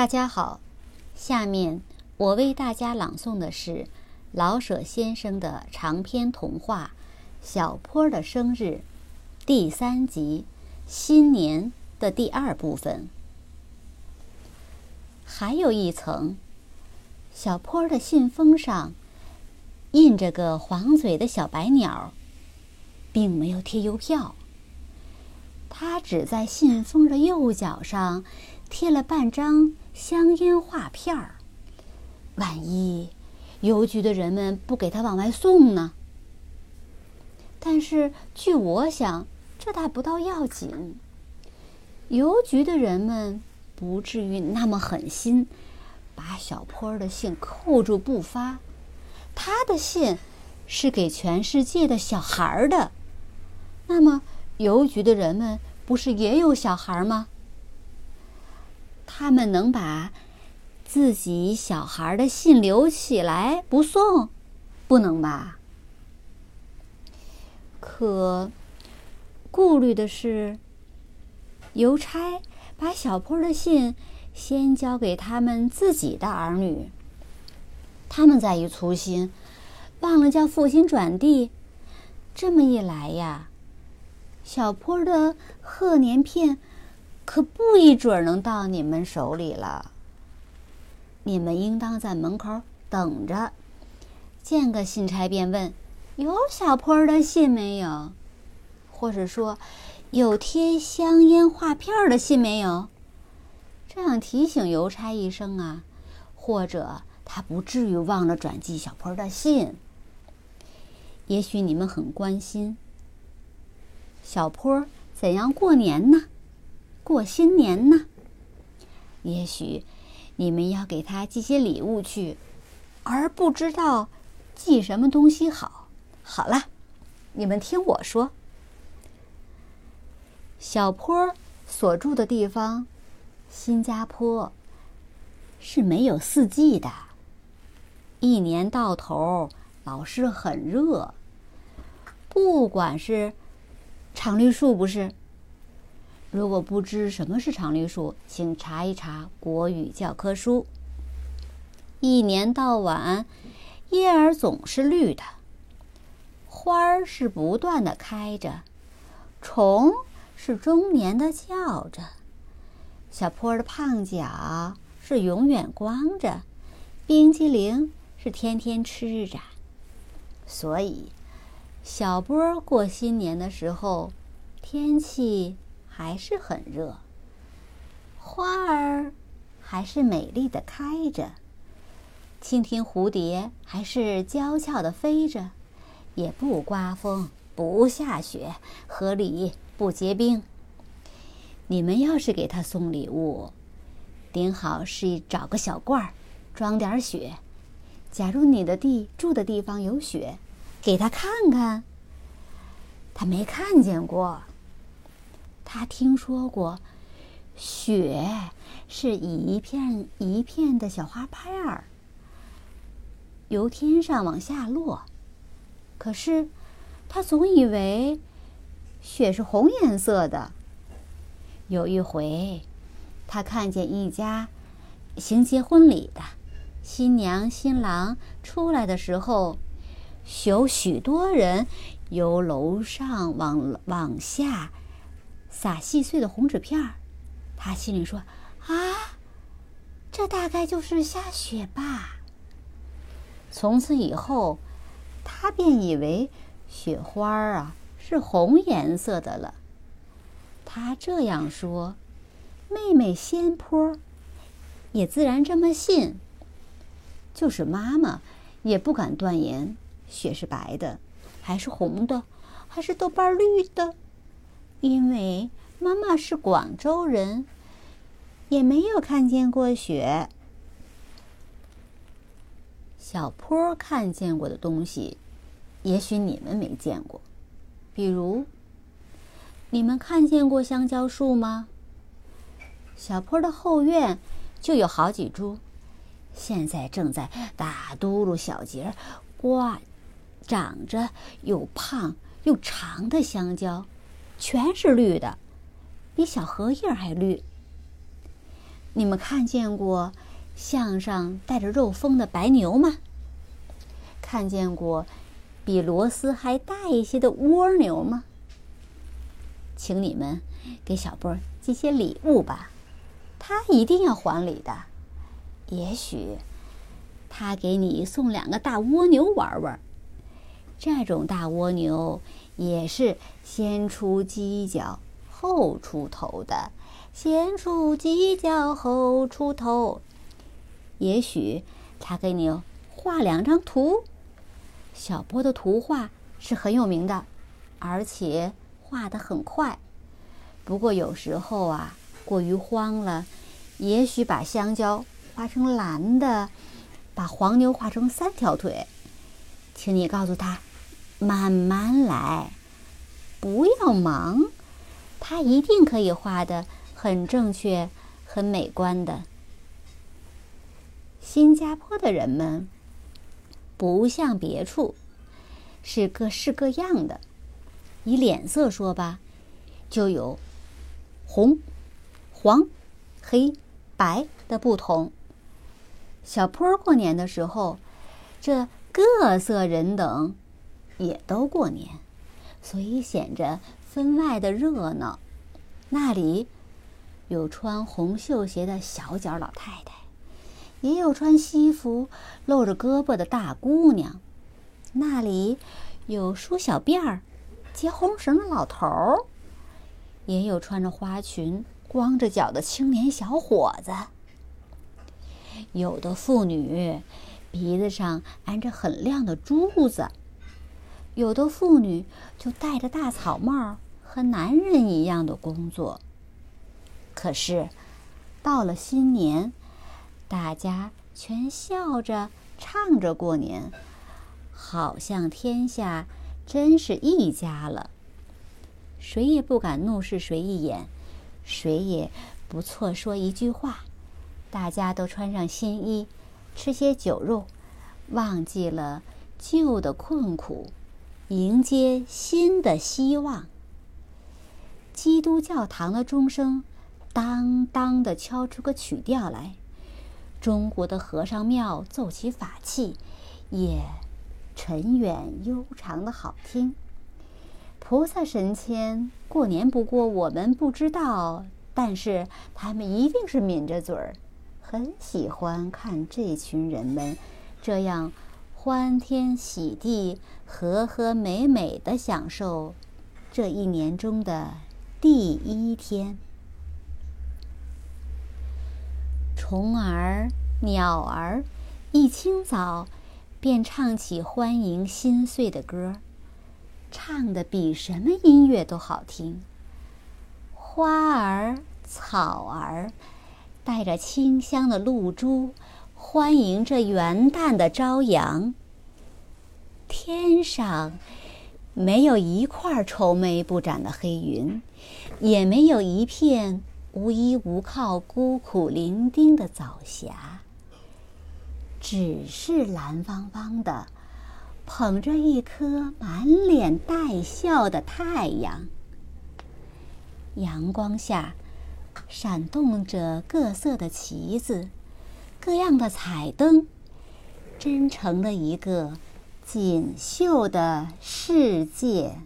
大家好，下面我为大家朗诵的是老舍先生的长篇童话《小坡的生日》第三集《新年》的第二部分。还有一层，小坡的信封上印着个黄嘴的小白鸟，并没有贴邮票。他只在信封的右角上贴了半张。香烟画片儿，万一邮局的人们不给他往外送呢？但是据我想，这大不到要紧。邮局的人们不至于那么狠心，把小坡的信扣住不发。他的信是给全世界的小孩儿的。那么，邮局的人们不是也有小孩吗？他们能把自己小孩的信留起来不送，不能吧？可顾虑的是，邮差把小坡的信先交给他们自己的儿女，他们再一粗心，忘了叫父亲转递。这么一来呀，小坡的贺年片。可不一准能到你们手里了。你们应当在门口等着，见个信差便问：“有小坡的信没有？”或者说：“有贴香烟画片的信没有？”这样提醒邮差一声啊，或者他不至于忘了转寄小坡的信。也许你们很关心小坡怎样过年呢？过新年呢，也许你们要给他寄些礼物去，而不知道寄什么东西好。好了，你们听我说，小坡所住的地方，新加坡是没有四季的，一年到头老是很热。不管是常绿树，不是。如果不知什么是常绿树，请查一查国语教科书。一年到晚，叶儿总是绿的，花儿是不断的开着，虫是终年的叫着，小坡的胖脚是永远光着，冰激凌是天天吃着。所以，小波过新年的时候，天气。还是很热，花儿还是美丽的开着，蜻蜓蝴蝶还是娇俏的飞着，也不刮风，不下雪，河里不结冰。你们要是给他送礼物，顶好是找个小罐儿，装点雪。假如你的地住的地方有雪，给他看看，他没看见过。他听说过，雪是一片一片的小花瓣儿，由天上往下落。可是，他总以为雪是红颜色的。有一回，他看见一家行结婚礼的新娘新郎出来的时候，有许多人由楼上往往下。撒细碎的红纸片儿，他心里说：“啊，这大概就是下雪吧。”从此以后，他便以为雪花儿啊是红颜色的了。他这样说，妹妹仙坡也自然这么信。就是妈妈也不敢断言雪是白的，还是红的，还是豆瓣绿的。因为妈妈是广州人，也没有看见过雪。小坡看见过的东西，也许你们没见过。比如，你们看见过香蕉树吗？小坡的后院就有好几株，现在正在打嘟噜小节挂，长着又胖又长的香蕉。全是绿的，比小荷叶还绿。你们看见过项上带着肉封的白牛吗？看见过比螺丝还大一些的蜗牛吗？请你们给小波寄些礼物吧，他一定要还礼的。也许他给你送两个大蜗牛玩玩。这种大蜗牛也是先出犄角后出头的，先出犄角后出头。也许他给你画两张图。小波的图画是很有名的，而且画得很快。不过有时候啊，过于慌了，也许把香蕉画成蓝的，把黄牛画成三条腿。请你告诉他，慢慢来，不要忙，他一定可以画的很正确、很美观的。新加坡的人们。不像别处，是各式各样的。以脸色说吧，就有红、黄、黑、白的不同。小坡过年的时候，这各色人等也都过年，所以显着分外的热闹。那里有穿红绣鞋的小脚老太太。也有穿西服、露着胳膊的大姑娘，那里有梳小辫儿、接红绳的老头儿，也有穿着花裙、光着脚的青年小伙子。有的妇女鼻子上安着很亮的珠子，有的妇女就戴着大草帽，和男人一样的工作。可是，到了新年。大家全笑着唱着过年，好像天下真是一家了。谁也不敢怒视谁一眼，谁也不错说一句话。大家都穿上新衣，吃些酒肉，忘记了旧的困苦，迎接新的希望。基督教堂的钟声当当的敲出个曲调来。中国的和尚庙奏起法器，也沉远悠长的好听。菩萨神仙过年不过，我们不知道，但是他们一定是抿着嘴儿，很喜欢看这群人们这样欢天喜地、和和美美的享受这一年中的第一天。虫儿、鸟儿，一清早便唱起欢迎新岁的歌，唱的比什么音乐都好听。花儿、草儿，带着清香的露珠，欢迎这元旦的朝阳。天上没有一块愁眉不展的黑云，也没有一片。无依无靠、孤苦伶仃的早霞，只是蓝汪汪的，捧着一颗满脸带笑的太阳。阳光下，闪动着各色的旗子，各样的彩灯，真成了一个锦绣的世界。